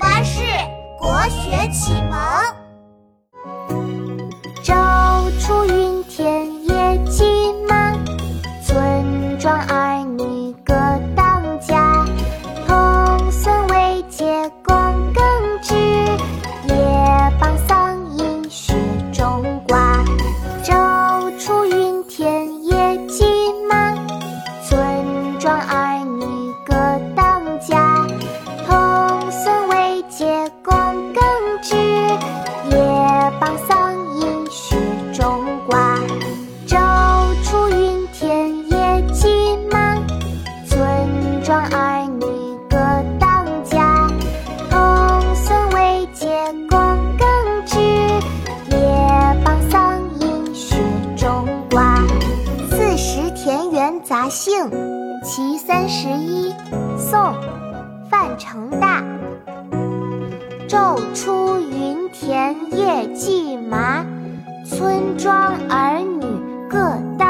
巴士国学启蒙。朝出耘田夜绩麻，村庄儿女各当家。童孙未解供耕织，夜傍桑阴雪中瓜。朝出耘田夜绩麻，村庄儿庄儿女各当家。童孙未解供耕织，也傍桑阴雪中瓜。四时田园杂兴·其三十一，宋·范成大。昼出耘田夜绩麻，村庄儿女各当